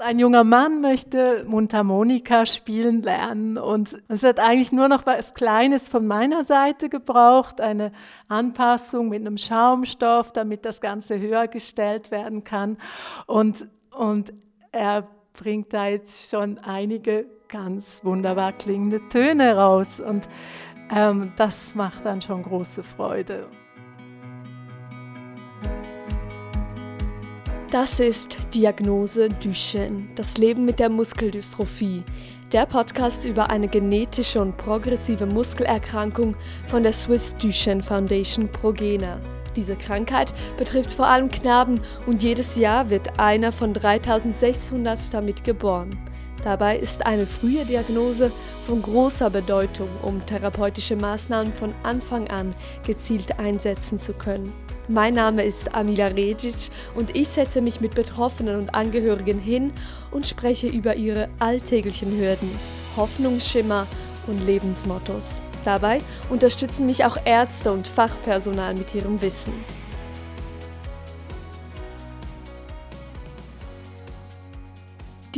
Ein junger Mann möchte Mundharmonika spielen lernen und es hat eigentlich nur noch was Kleines von meiner Seite gebraucht, eine Anpassung mit einem Schaumstoff, damit das Ganze höher gestellt werden kann. Und, und er bringt da jetzt schon einige ganz wunderbar klingende Töne raus und ähm, das macht dann schon große Freude. Das ist Diagnose Duchenne, das Leben mit der Muskeldystrophie, der Podcast über eine genetische und progressive Muskelerkrankung von der Swiss Duchenne Foundation Progena. Diese Krankheit betrifft vor allem Knaben und jedes Jahr wird einer von 3600 damit geboren. Dabei ist eine frühe Diagnose von großer Bedeutung, um therapeutische Maßnahmen von Anfang an gezielt einsetzen zu können. Mein Name ist Amila Regic und ich setze mich mit Betroffenen und Angehörigen hin und spreche über ihre alltäglichen Hürden, Hoffnungsschimmer und Lebensmottos. Dabei unterstützen mich auch Ärzte und Fachpersonal mit ihrem Wissen.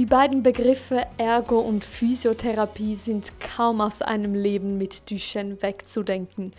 Die beiden Begriffe Ergo und Physiotherapie sind kaum aus einem Leben mit Duchenne wegzudenken.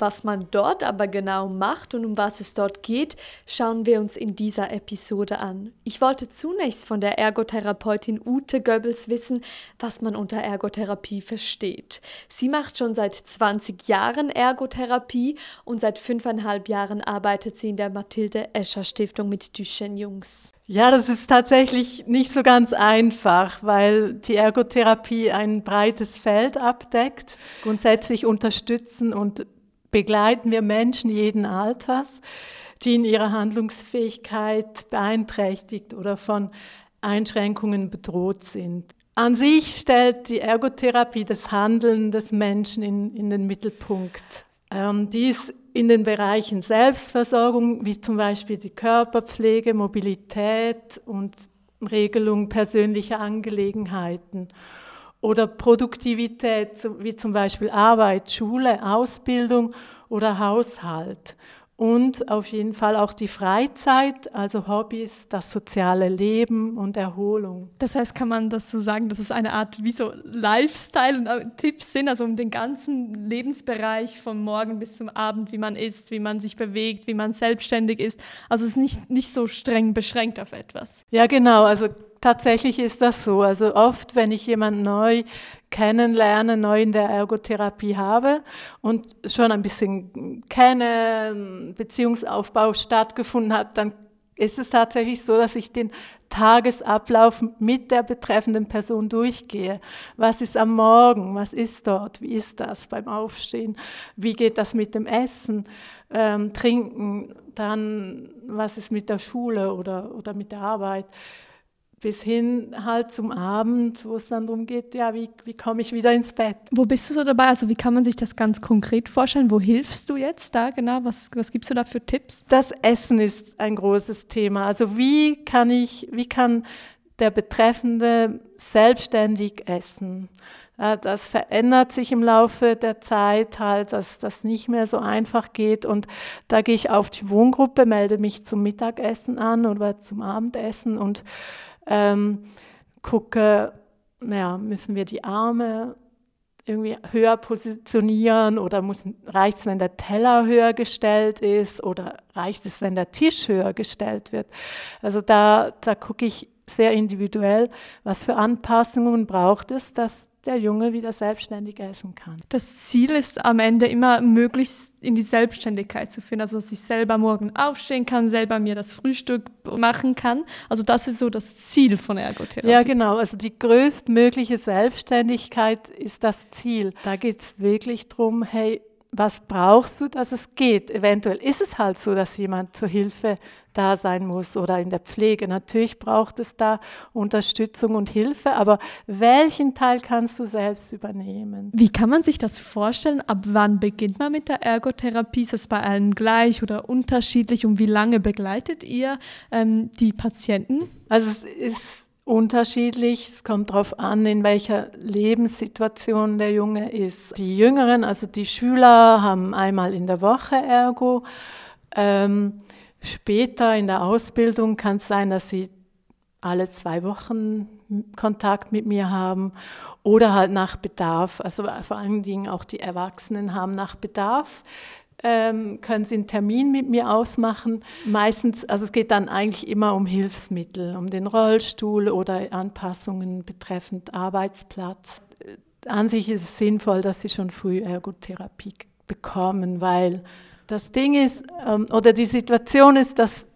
Was man dort aber genau macht und um was es dort geht, schauen wir uns in dieser Episode an. Ich wollte zunächst von der Ergotherapeutin Ute Goebbels wissen, was man unter Ergotherapie versteht. Sie macht schon seit 20 Jahren Ergotherapie und seit fünfeinhalb Jahren arbeitet sie in der Mathilde Escher Stiftung mit Duchenne Jungs. Ja, das ist tatsächlich nicht so ganz einfach, weil die Ergotherapie ein breites Feld abdeckt. Grundsätzlich unterstützen und begleiten wir Menschen jeden Alters, die in ihrer Handlungsfähigkeit beeinträchtigt oder von Einschränkungen bedroht sind. An sich stellt die Ergotherapie das Handeln des Menschen in, in den Mittelpunkt. Ähm, dies in den Bereichen Selbstversorgung, wie zum Beispiel die Körperpflege, Mobilität und Regelung persönlicher Angelegenheiten oder Produktivität, wie zum Beispiel Arbeit, Schule, Ausbildung oder Haushalt. Und auf jeden Fall auch die Freizeit, also Hobbys, das soziale Leben und Erholung. Das heißt, kann man das so sagen, dass es eine Art wie so Lifestyle und äh, Tipps sind, also um den ganzen Lebensbereich vom Morgen bis zum Abend, wie man isst, wie man sich bewegt, wie man selbstständig ist. Also es ist nicht, nicht so streng beschränkt auf etwas. Ja, genau. Also tatsächlich ist das so. Also oft, wenn ich jemanden neu kennenlerne, neu in der Ergotherapie habe und schon ein bisschen kenne, Beziehungsaufbau stattgefunden hat, dann ist es tatsächlich so, dass ich den Tagesablauf mit der betreffenden Person durchgehe. Was ist am Morgen? Was ist dort? Wie ist das beim Aufstehen? Wie geht das mit dem Essen, ähm, Trinken? Dann, was ist mit der Schule oder, oder mit der Arbeit? Bis hin halt zum Abend, wo es dann darum geht, ja, wie, wie komme ich wieder ins Bett. Wo bist du so dabei? Also wie kann man sich das ganz konkret vorstellen? Wo hilfst du jetzt da genau? Was, was gibst du da für Tipps? Das Essen ist ein großes Thema. Also wie kann ich, wie kann der Betreffende selbstständig essen? Das verändert sich im Laufe der Zeit halt, dass das nicht mehr so einfach geht. Und da gehe ich auf die Wohngruppe, melde mich zum Mittagessen an oder zum Abendessen und ähm, gucke, naja, müssen wir die Arme irgendwie höher positionieren oder reicht es, wenn der Teller höher gestellt ist oder reicht es, wenn der Tisch höher gestellt wird? Also da, da gucke ich sehr individuell, was für Anpassungen braucht es, dass der Junge wieder selbstständig essen kann. Das Ziel ist am Ende immer, möglichst in die Selbstständigkeit zu finden, also dass ich selber morgen aufstehen kann, selber mir das Frühstück machen kann. Also das ist so das Ziel von Ergotherapie. Ja, genau. Also die größtmögliche Selbstständigkeit ist das Ziel. Da geht es wirklich darum, hey, was brauchst du, dass es geht? Eventuell ist es halt so, dass jemand zur Hilfe da sein muss oder in der Pflege. Natürlich braucht es da Unterstützung und Hilfe, aber welchen Teil kannst du selbst übernehmen? Wie kann man sich das vorstellen? Ab wann beginnt man mit der Ergotherapie? Ist es bei allen gleich oder unterschiedlich? Und wie lange begleitet ihr ähm, die Patienten? Also es ist unterschiedlich. Es kommt darauf an, in welcher Lebenssituation der Junge ist. Die Jüngeren, also die Schüler, haben einmal in der Woche Ergo. Ähm, später in der Ausbildung kann es sein, dass sie alle zwei Wochen Kontakt mit mir haben oder halt nach Bedarf. Also vor allen Dingen auch die Erwachsenen haben nach Bedarf ähm, können Sie einen Termin mit mir ausmachen. Meistens, also es geht dann eigentlich immer um Hilfsmittel, um den Rollstuhl oder Anpassungen betreffend Arbeitsplatz. An sich ist es sinnvoll, dass Sie schon früh Ergotherapie bekommen, weil das Ding ist, ähm, oder die Situation ist, dass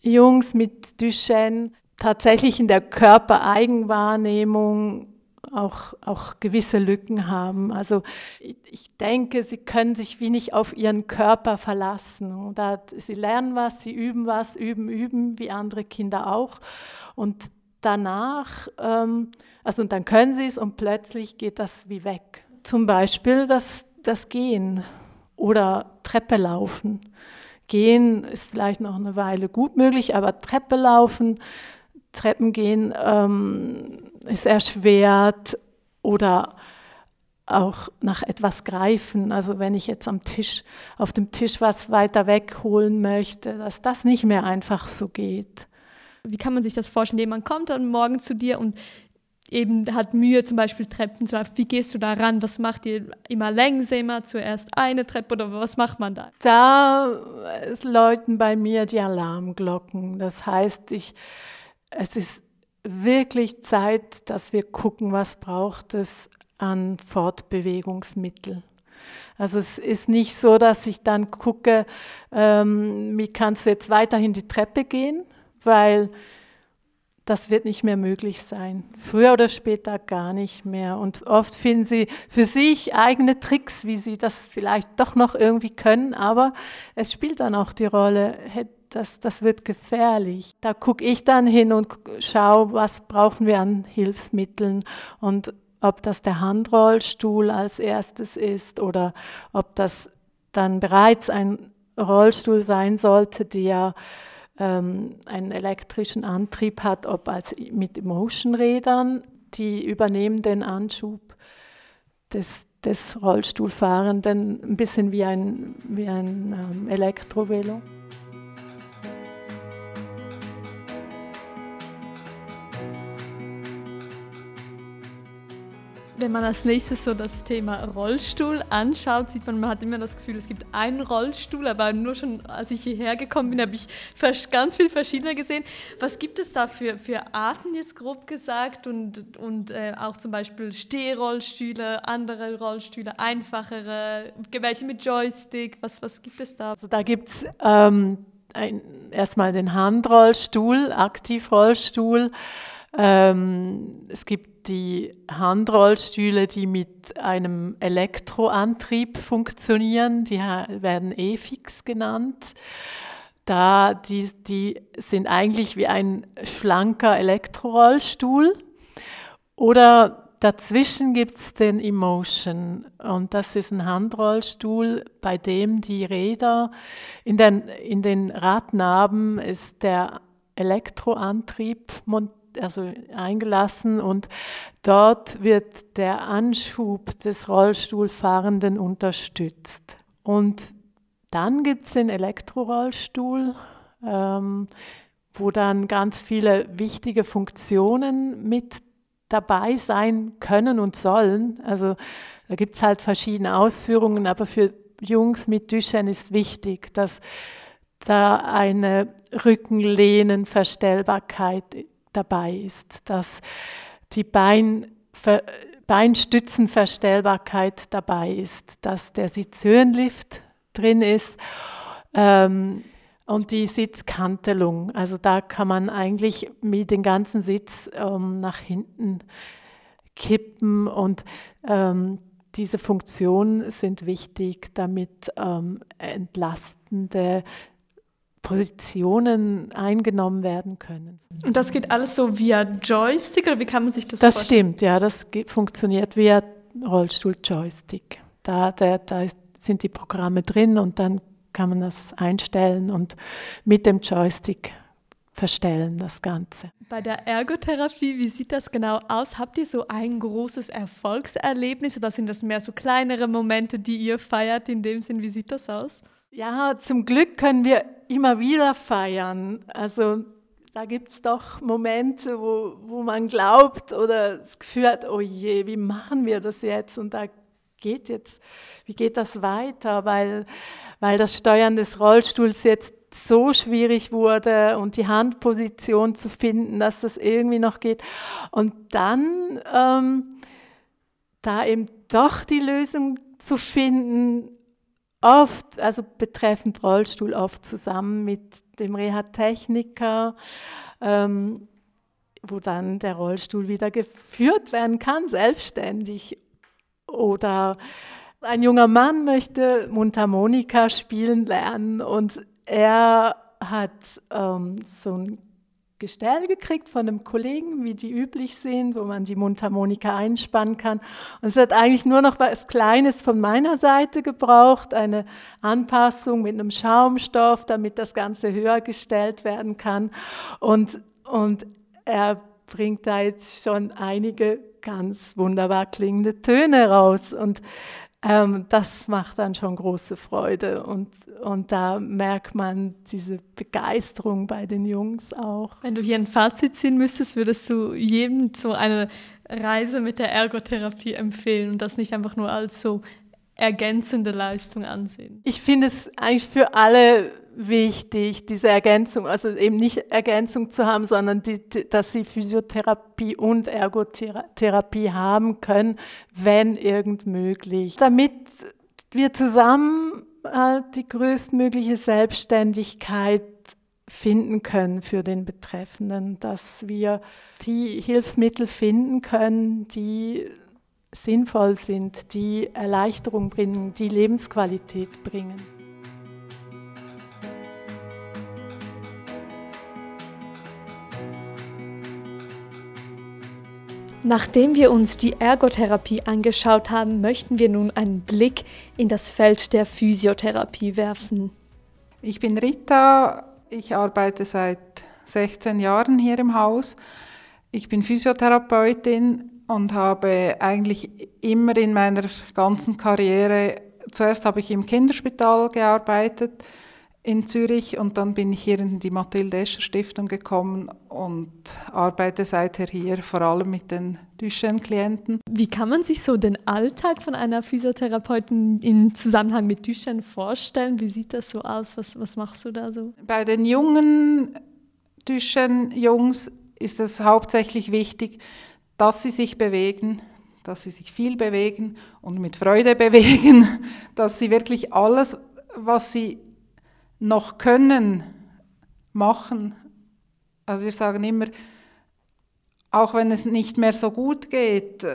Jungs mit Duchenne tatsächlich in der Körpereigenwahrnehmung auch, auch gewisse Lücken haben. Also ich, ich, denke, sie können sich wie nicht auf ihren Körper verlassen. Oder sie lernen was, sie üben was, üben, üben, wie andere Kinder auch. Und danach, ähm, also und dann können sie es und plötzlich geht das wie weg. Zum Beispiel das, das Gehen oder Treppe laufen. Gehen ist vielleicht noch eine Weile gut möglich, aber Treppe laufen, Treppen gehen ähm, ist erschwert oder auch nach etwas greifen. Also wenn ich jetzt am Tisch, auf dem Tisch was weiter wegholen möchte, dass das nicht mehr einfach so geht. Wie kann man sich das vorstellen? Jemand kommt dann morgen zu dir und eben hat Mühe, zum Beispiel Treppen zu laufen. Wie gehst du da ran? Was macht ihr? Immer langsamer, zuerst eine Treppe oder was macht man da? Da läuten bei mir die Alarmglocken. Das heißt, ich, es ist wirklich Zeit, dass wir gucken, was braucht es an Fortbewegungsmittel. Also es ist nicht so, dass ich dann gucke, ähm, wie kannst du jetzt weiterhin die Treppe gehen, weil das wird nicht mehr möglich sein. Früher oder später gar nicht mehr. Und oft finden sie für sich eigene Tricks, wie sie das vielleicht doch noch irgendwie können, aber es spielt dann auch die Rolle, das, das wird gefährlich. Da gucke ich dann hin und schaue, was brauchen wir an Hilfsmitteln und ob das der Handrollstuhl als erstes ist oder ob das dann bereits ein Rollstuhl sein sollte, der ähm, einen elektrischen Antrieb hat, ob als mit Motionrädern, die übernehmen den Anschub des, des Rollstuhlfahrenden, ein bisschen wie ein, wie ein ähm, Elektrovelo. Wenn man als nächstes so das Thema Rollstuhl anschaut, sieht man, man hat immer das Gefühl, es gibt einen Rollstuhl, aber nur schon als ich hierher gekommen bin, habe ich ganz viele verschiedene gesehen. Was gibt es da für, für Arten jetzt grob gesagt und, und äh, auch zum Beispiel Stehrollstühle, andere Rollstühle, einfachere, welche mit Joystick, was, was gibt es da? Also da gibt es ähm, erstmal den Handrollstuhl, Aktivrollstuhl. Ähm, es gibt die Handrollstühle, die mit einem Elektroantrieb funktionieren, die werden E-Fix genannt. Da die, die sind eigentlich wie ein schlanker Elektrorollstuhl. Oder dazwischen gibt es den Emotion und das ist ein Handrollstuhl, bei dem die Räder in den, in den Radnaben ist der Elektroantrieb montiert also eingelassen und dort wird der Anschub des Rollstuhlfahrenden unterstützt. Und dann gibt es den Elektrorollstuhl, ähm, wo dann ganz viele wichtige Funktionen mit dabei sein können und sollen. Also da gibt es halt verschiedene Ausführungen, aber für Jungs mit Duchenne ist wichtig, dass da eine Rückenlehnenverstellbarkeit dabei ist, dass die Bein, Beinstützenverstellbarkeit dabei ist, dass der Sitzhöhenlift drin ist ähm, und die Sitzkantelung. Also da kann man eigentlich mit dem ganzen Sitz ähm, nach hinten kippen und ähm, diese Funktionen sind wichtig, damit ähm, entlastende Positionen eingenommen werden können. Und das geht alles so via Joystick oder wie kann man sich das, das vorstellen? Das stimmt, ja, das geht, funktioniert via Rollstuhl-Joystick. Da, da, da sind die Programme drin und dann kann man das einstellen und mit dem Joystick verstellen, das Ganze. Bei der Ergotherapie, wie sieht das genau aus? Habt ihr so ein großes Erfolgserlebnis oder sind das mehr so kleinere Momente, die ihr feiert in dem Sinn? Wie sieht das aus? Ja, zum Glück können wir immer wieder feiern. Also da gibt es doch Momente, wo, wo man glaubt oder das Gefühl hat, oh je, wie machen wir das jetzt? Und da geht jetzt, wie geht das weiter? Weil, weil das Steuern des Rollstuhls jetzt so schwierig wurde und die Handposition zu finden, dass das irgendwie noch geht. Und dann ähm, da eben doch die Lösung zu finden, oft, also betreffend Rollstuhl, oft zusammen mit dem Reha-Techniker, ähm, wo dann der Rollstuhl wieder geführt werden kann, selbstständig. Oder ein junger Mann möchte Mundharmonika spielen lernen und er hat ähm, so ein Gestell gekriegt von einem Kollegen, wie die üblich sind, wo man die Mundharmonika einspannen kann. Und es hat eigentlich nur noch was Kleines von meiner Seite gebraucht, eine Anpassung mit einem Schaumstoff, damit das Ganze höher gestellt werden kann. Und, und er bringt da jetzt schon einige ganz wunderbar klingende Töne raus. Und ähm, das macht dann schon große Freude. Und, und da merkt man diese Begeisterung bei den Jungs auch. Wenn du hier ein Fazit ziehen müsstest, würdest du jedem so eine Reise mit der Ergotherapie empfehlen und das nicht einfach nur als so ergänzende Leistung ansehen? Ich finde es eigentlich für alle wichtig, diese Ergänzung, also eben nicht Ergänzung zu haben, sondern die, dass sie Physiotherapie und Ergotherapie haben können, wenn irgend möglich. Damit wir zusammen halt die größtmögliche Selbstständigkeit finden können für den Betreffenden, dass wir die Hilfsmittel finden können, die sinnvoll sind, die Erleichterung bringen, die Lebensqualität bringen. Nachdem wir uns die Ergotherapie angeschaut haben, möchten wir nun einen Blick in das Feld der Physiotherapie werfen. Ich bin Rita, ich arbeite seit 16 Jahren hier im Haus. Ich bin Physiotherapeutin und habe eigentlich immer in meiner ganzen Karriere, zuerst habe ich im Kinderspital gearbeitet, in Zürich und dann bin ich hier in die Mathilde Escher Stiftung gekommen und arbeite seither hier vor allem mit den Duchenne-Klienten. Wie kann man sich so den Alltag von einer Physiotherapeutin im Zusammenhang mit Duchenne vorstellen? Wie sieht das so aus? Was, was machst du da so? Bei den jungen Duchenne-Jungs ist es hauptsächlich wichtig, dass sie sich bewegen, dass sie sich viel bewegen und mit Freude bewegen, dass sie wirklich alles, was sie noch können, machen. Also wir sagen immer, auch wenn es nicht mehr so gut geht,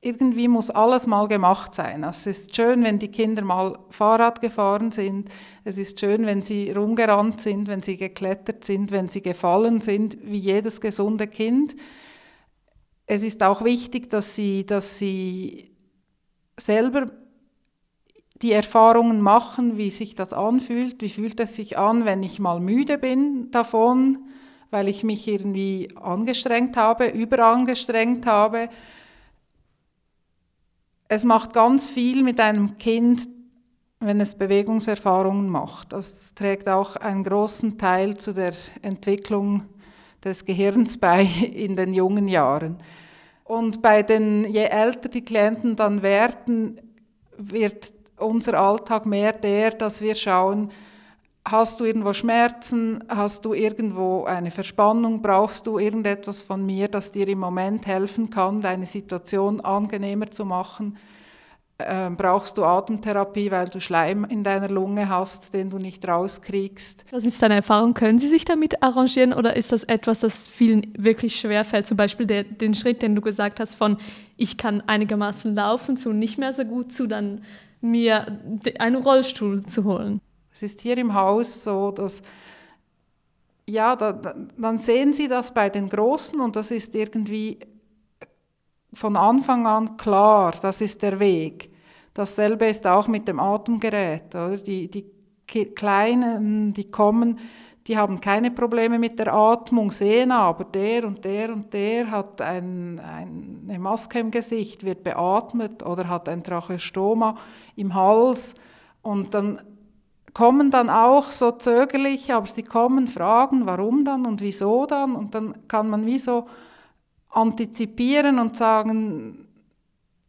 irgendwie muss alles mal gemacht sein. Also es ist schön, wenn die Kinder mal Fahrrad gefahren sind. Es ist schön, wenn sie rumgerannt sind, wenn sie geklettert sind, wenn sie gefallen sind, wie jedes gesunde Kind. Es ist auch wichtig, dass sie, dass sie selber die Erfahrungen machen, wie sich das anfühlt, wie fühlt es sich an, wenn ich mal müde bin davon, weil ich mich irgendwie angestrengt habe, überangestrengt habe. Es macht ganz viel mit einem Kind, wenn es Bewegungserfahrungen macht. Das trägt auch einen großen Teil zu der Entwicklung des Gehirns bei in den jungen Jahren. Und bei den, je älter die Klienten dann werden, wird unser Alltag mehr der, dass wir schauen, hast du irgendwo Schmerzen, hast du irgendwo eine Verspannung, brauchst du irgendetwas von mir, das dir im Moment helfen kann, deine Situation angenehmer zu machen. Ähm, brauchst du Atemtherapie, weil du Schleim in deiner Lunge hast, den du nicht rauskriegst. Was ist deine Erfahrung? Können Sie sich damit arrangieren oder ist das etwas, das vielen wirklich schwer fällt? Zum Beispiel der, den Schritt, den du gesagt hast, von ich kann einigermaßen laufen zu nicht mehr so gut zu, dann mir einen Rollstuhl zu holen. Es ist hier im Haus so, dass ja, da, dann sehen Sie das bei den Großen und das ist irgendwie von Anfang an klar, das ist der Weg. Dasselbe ist auch mit dem Atemgerät. Oder? Die, die Kleinen, die kommen, die haben keine Probleme mit der Atmung, sehen aber, der und der und der hat ein, ein, eine Maske im Gesicht, wird beatmet oder hat ein Tracheostoma im Hals. Und dann kommen dann auch so zögerlich, aber sie kommen, fragen, warum dann und wieso dann. Und dann kann man wie so antizipieren und sagen,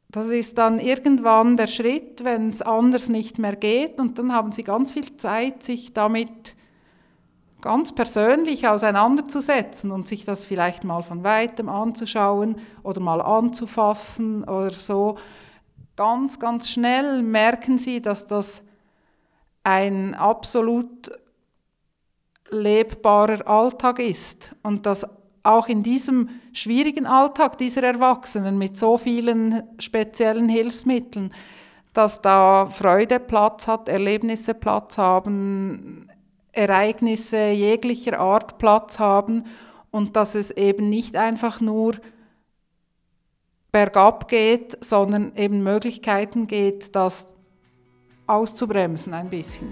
das ist dann irgendwann der Schritt, wenn es anders nicht mehr geht. Und dann haben sie ganz viel Zeit, sich damit ganz persönlich auseinanderzusetzen und sich das vielleicht mal von weitem anzuschauen oder mal anzufassen oder so. Ganz, ganz schnell merken sie, dass das ein absolut lebbarer Alltag ist und dass auch in diesem schwierigen Alltag dieser Erwachsenen mit so vielen speziellen Hilfsmitteln, dass da Freude Platz hat, Erlebnisse Platz haben, Ereignisse jeglicher Art Platz haben und dass es eben nicht einfach nur bergab geht, sondern eben Möglichkeiten geht, das auszubremsen ein bisschen.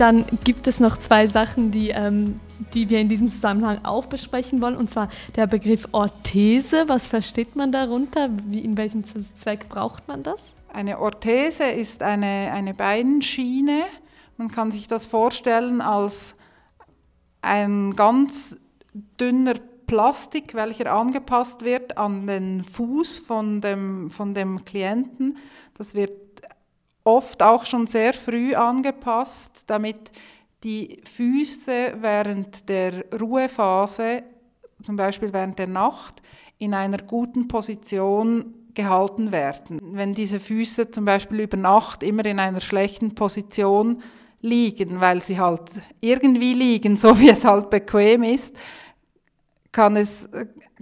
Dann gibt es noch zwei Sachen, die, ähm, die wir in diesem Zusammenhang auch besprechen wollen, und zwar der Begriff Orthese. Was versteht man darunter? Wie, in welchem Zweck braucht man das? Eine Orthese ist eine, eine Beinschiene. Man kann sich das vorstellen als ein ganz dünner Plastik, welcher angepasst wird an den Fuß von dem, von dem Klienten. Das wird oft auch schon sehr früh angepasst, damit die Füße während der Ruhephase, zum Beispiel während der Nacht, in einer guten Position gehalten werden. Wenn diese Füße zum Beispiel über Nacht immer in einer schlechten Position liegen, weil sie halt irgendwie liegen, so wie es halt bequem ist, kann, es,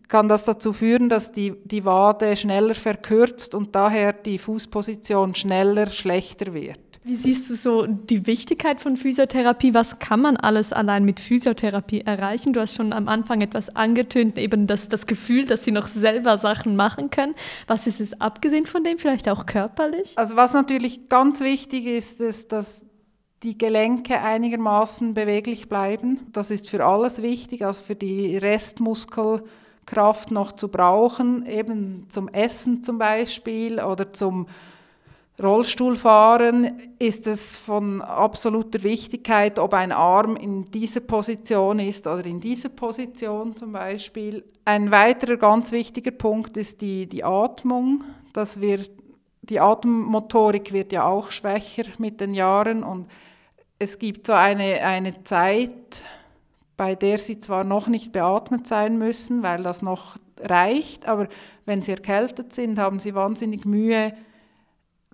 kann das dazu führen, dass die, die Wade schneller verkürzt und daher die Fußposition schneller schlechter wird. Wie siehst du so die Wichtigkeit von Physiotherapie? Was kann man alles allein mit Physiotherapie erreichen? Du hast schon am Anfang etwas angetönt, eben das, das Gefühl, dass sie noch selber Sachen machen können. Was ist es abgesehen von dem, vielleicht auch körperlich? Also was natürlich ganz wichtig ist, ist, dass die Gelenke einigermaßen beweglich bleiben. Das ist für alles wichtig, also für die Restmuskelkraft noch zu brauchen, eben zum Essen zum Beispiel oder zum Rollstuhlfahren ist es von absoluter Wichtigkeit, ob ein Arm in dieser Position ist oder in dieser Position zum Beispiel. Ein weiterer ganz wichtiger Punkt ist die, die Atmung. Das wird, die Atemmotorik wird ja auch schwächer mit den Jahren und es gibt so eine, eine Zeit, bei der sie zwar noch nicht beatmet sein müssen, weil das noch reicht, aber wenn sie erkältet sind, haben sie wahnsinnig Mühe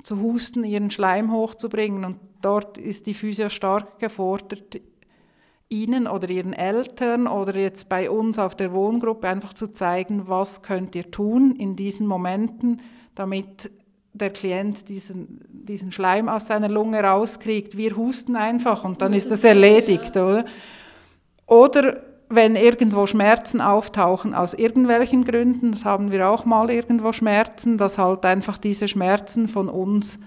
zu husten, ihren Schleim hochzubringen und dort ist die Physio stark gefordert, ihnen oder ihren Eltern oder jetzt bei uns auf der Wohngruppe einfach zu zeigen, was könnt ihr tun in diesen Momenten, damit der Klient diesen, diesen Schleim aus seiner Lunge rauskriegt. Wir husten einfach und dann ist das erledigt, oder? Oder wenn irgendwo Schmerzen auftauchen aus irgendwelchen Gründen, das haben wir auch mal irgendwo Schmerzen, dass halt einfach diese Schmerzen von uns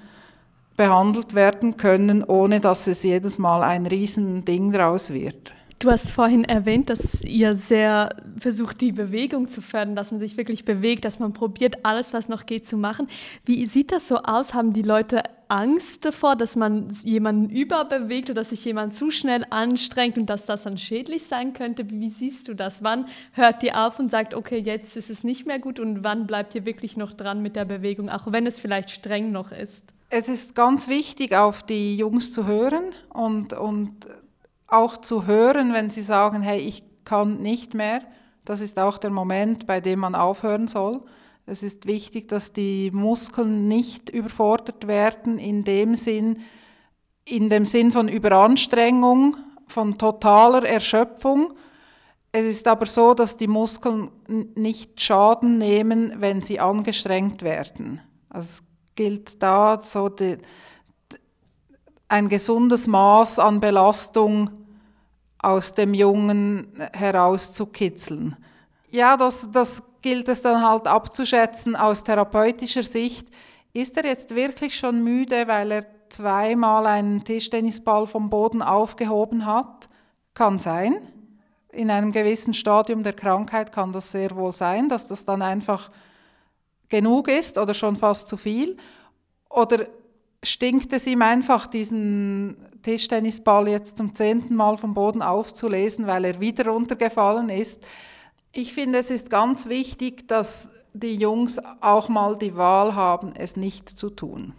behandelt werden können, ohne dass es jedes Mal ein Riesending draus wird. Du hast vorhin erwähnt, dass ihr sehr versucht, die Bewegung zu fördern, dass man sich wirklich bewegt, dass man probiert, alles, was noch geht, zu machen. Wie sieht das so aus? Haben die Leute Angst davor, dass man jemanden überbewegt oder dass sich jemand zu schnell anstrengt und dass das dann schädlich sein könnte? Wie siehst du das? Wann hört ihr auf und sagt, okay, jetzt ist es nicht mehr gut und wann bleibt ihr wirklich noch dran mit der Bewegung, auch wenn es vielleicht streng noch ist? Es ist ganz wichtig, auf die Jungs zu hören und, und auch zu hören, wenn sie sagen, hey, ich kann nicht mehr. Das ist auch der Moment, bei dem man aufhören soll. Es ist wichtig, dass die Muskeln nicht überfordert werden in dem Sinn, in dem Sinn von Überanstrengung, von totaler Erschöpfung. Es ist aber so, dass die Muskeln nicht Schaden nehmen, wenn sie angestrengt werden. Also es gilt da so die, ein gesundes Maß an Belastung aus dem Jungen herauszukitzeln. Ja, das, das gilt es dann halt abzuschätzen aus therapeutischer Sicht. Ist er jetzt wirklich schon müde, weil er zweimal einen Tischtennisball vom Boden aufgehoben hat? Kann sein. in einem gewissen Stadium der Krankheit kann das sehr wohl sein, dass das dann einfach genug ist oder schon fast zu viel. Oder stinkt es ihm einfach, diesen Tischtennisball jetzt zum zehnten Mal vom Boden aufzulesen, weil er wieder runtergefallen ist. Ich finde, es ist ganz wichtig, dass die Jungs auch mal die Wahl haben, es nicht zu tun.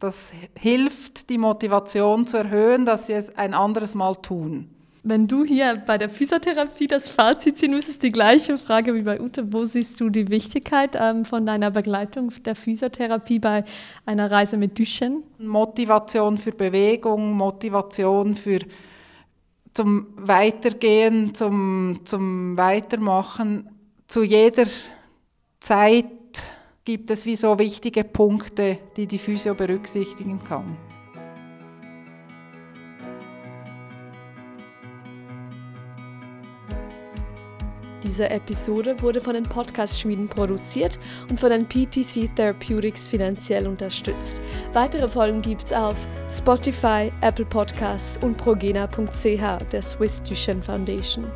Das hilft, die Motivation zu erhöhen, dass sie es ein anderes Mal tun. Wenn du hier bei der Physiotherapie das Fazit ziehen müsstest, die gleiche Frage wie bei Ute, wo siehst du die Wichtigkeit ähm, von deiner Begleitung der Physiotherapie bei einer Reise mit Duschen? Motivation für Bewegung, Motivation für zum Weitergehen, zum, zum Weitermachen. Zu jeder Zeit gibt es wie so wichtige Punkte, die die Physio berücksichtigen kann. Diese Episode wurde von den Podcast-Schmieden produziert und von den PTC Therapeutics finanziell unterstützt. Weitere Folgen gibt's auf Spotify, Apple Podcasts und progena.ch der Swiss Duchenne Foundation.